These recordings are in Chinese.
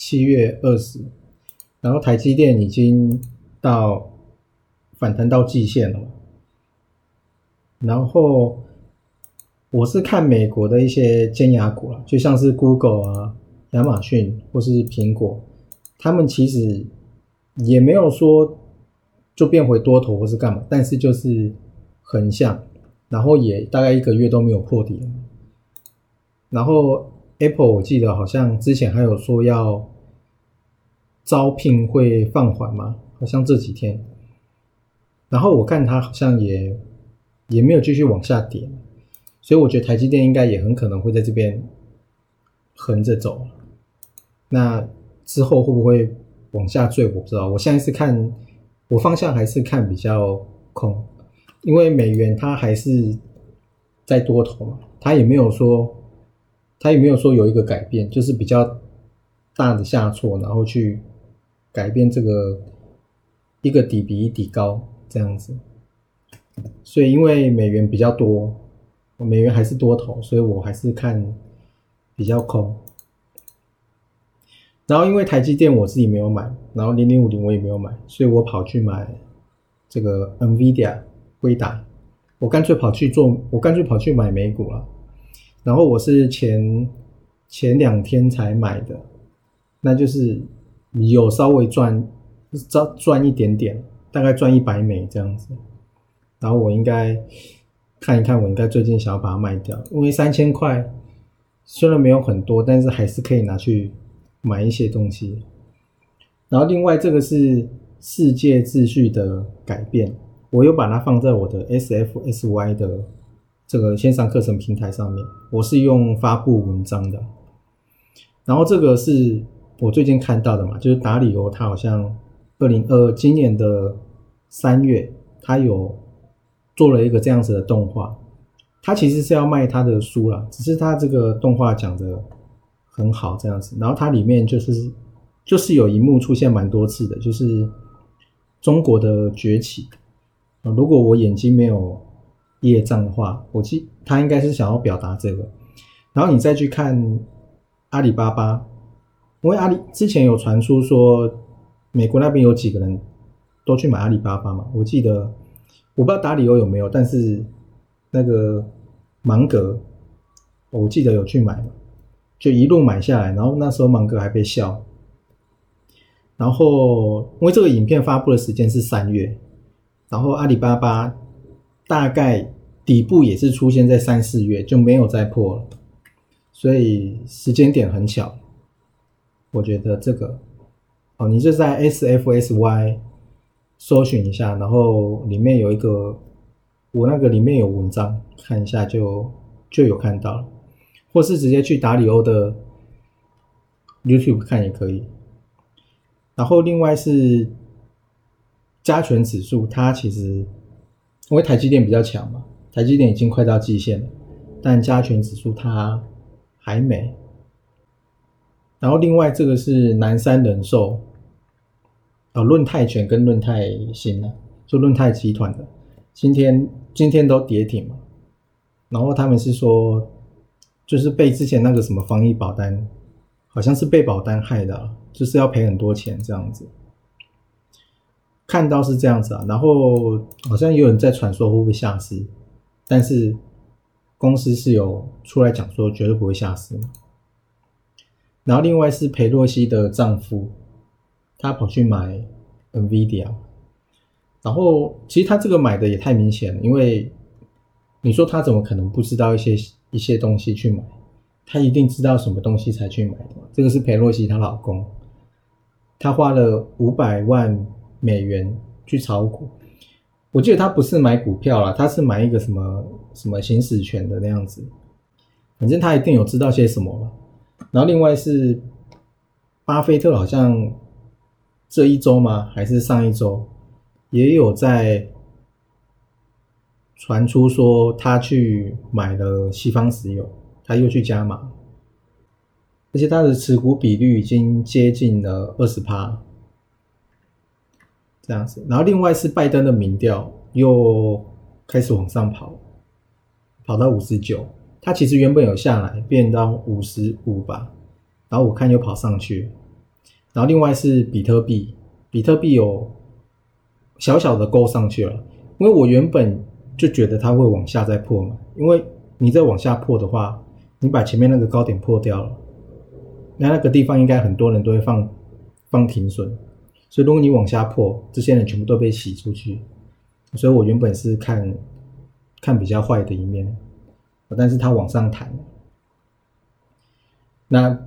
七月二十，然后台积电已经到反弹到季线了。然后我是看美国的一些尖牙股啊，就像是 Google 啊、亚马逊或是苹果，他们其实也没有说就变回多头或是干嘛，但是就是横向，然后也大概一个月都没有破底，然后。Apple，我记得好像之前还有说要招聘会放缓嘛，好像这几天。然后我看它好像也也没有继续往下跌，所以我觉得台积电应该也很可能会在这边横着走。那之后会不会往下坠，我不知道。我现在是看我方向还是看比较空，因为美元它还是在多头嘛，它也没有说。他也没有说有一个改变，就是比较大的下挫，然后去改变这个一个底比一底高这样子。所以因为美元比较多，美元还是多头，所以我还是看比较空。然后因为台积电我自己没有买，然后零零五零我也没有买，所以我跑去买这个 NVIDIA 微达，我干脆跑去做，我干脆跑去买美股了。然后我是前前两天才买的，那就是有稍微赚赚赚一点点，大概赚一百美这样子。然后我应该看一看，我应该最近想要把它卖掉，因为三千块虽然没有很多，但是还是可以拿去买一些东西。然后另外这个是世界秩序的改变，我又把它放在我的 SFSY 的。这个线上课程平台上面，我是用发布文章的。然后这个是我最近看到的嘛，就是达里欧他好像二零二今年的三月，他有做了一个这样子的动画。他其实是要卖他的书了，只是他这个动画讲的很好这样子。然后它里面就是就是有一幕出现蛮多次的，就是中国的崛起。如果我眼睛没有。业障的话，我记他应该是想要表达这个，然后你再去看阿里巴巴，因为阿里之前有传出说美国那边有几个人都去买阿里巴巴嘛，我记得我不知道达里欧有没有，但是那个芒格，我记得有去买就一路买下来，然后那时候芒格还被笑，然后因为这个影片发布的时间是三月，然后阿里巴巴。大概底部也是出现在三四月，就没有再破了，所以时间点很巧。我觉得这个哦，你就在 SFSY 搜寻一下，然后里面有一个我那个里面有文章，看一下就就有看到了，或是直接去达里欧的 YouTube 看也可以。然后另外是加权指数，它其实。因为台积电比较强嘛，台积电已经快到极限了，但加权指数它还没。然后另外这个是南山人寿，啊，论泰全跟论泰新呢，就论泰集团的，今天今天都跌停嘛。然后他们是说，就是被之前那个什么防疫保单，好像是被保单害的，就是要赔很多钱这样子。看到是这样子啊，然后好像有人在传说会不会下市，但是公司是有出来讲说绝对不会下市。然后另外是裴洛西的丈夫，他跑去买 NVIDIA，然后其实他这个买的也太明显了，因为你说他怎么可能不知道一些一些东西去买？他一定知道什么东西才去买的。这个是裴洛西她老公，他花了五百万。美元去炒股，我记得他不是买股票啦，他是买一个什么什么行使权的那样子，反正他一定有知道些什么吧。然后另外是巴菲特好像这一周吗？还是上一周？也有在传出说他去买了西方石油，他又去加码，而且他的持股比率已经接近了二十趴，这样子。然后另外是拜登的民调又开始往上跑，跑到五十九。它其实原本有下来，变到五十五吧，然后我看又跑上去，然后另外是比特币，比特币有小小的勾上去了，因为我原本就觉得它会往下再破嘛，因为你再往下破的话，你把前面那个高点破掉了，那那个地方应该很多人都会放放停损，所以如果你往下破，这些人全部都被洗出去，所以我原本是看看比较坏的一面。但是它往上弹，那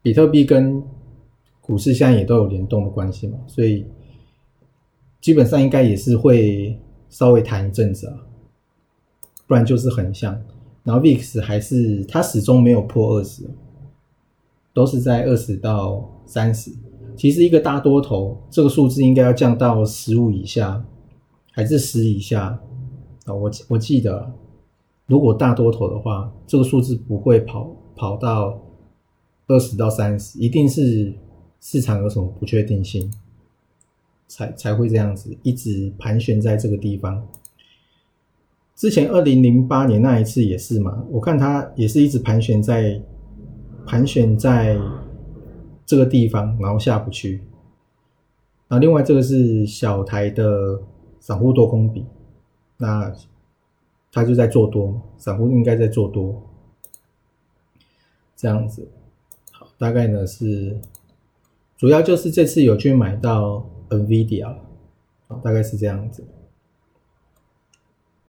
比特币跟股市现在也都有联动的关系嘛，所以基本上应该也是会稍微弹一阵子啊，不然就是横向。然后 VIX 还是它始终没有破二十，都是在二十到三十。其实一个大多头这个数字应该要降到十五以下，还是十以下啊？我我记得。如果大多头的话，这个数字不会跑跑到二十到三十，一定是市场有什么不确定性，才才会这样子一直盘旋在这个地方。之前二零零八年那一次也是嘛，我看它也是一直盘旋在盘旋在这个地方，然后下不去。那，另外这个是小台的散户多空比，那。他就在做多，散户应该在做多，这样子。好，大概呢是，主要就是这次有去买到 NVIDIA，大概是这样子。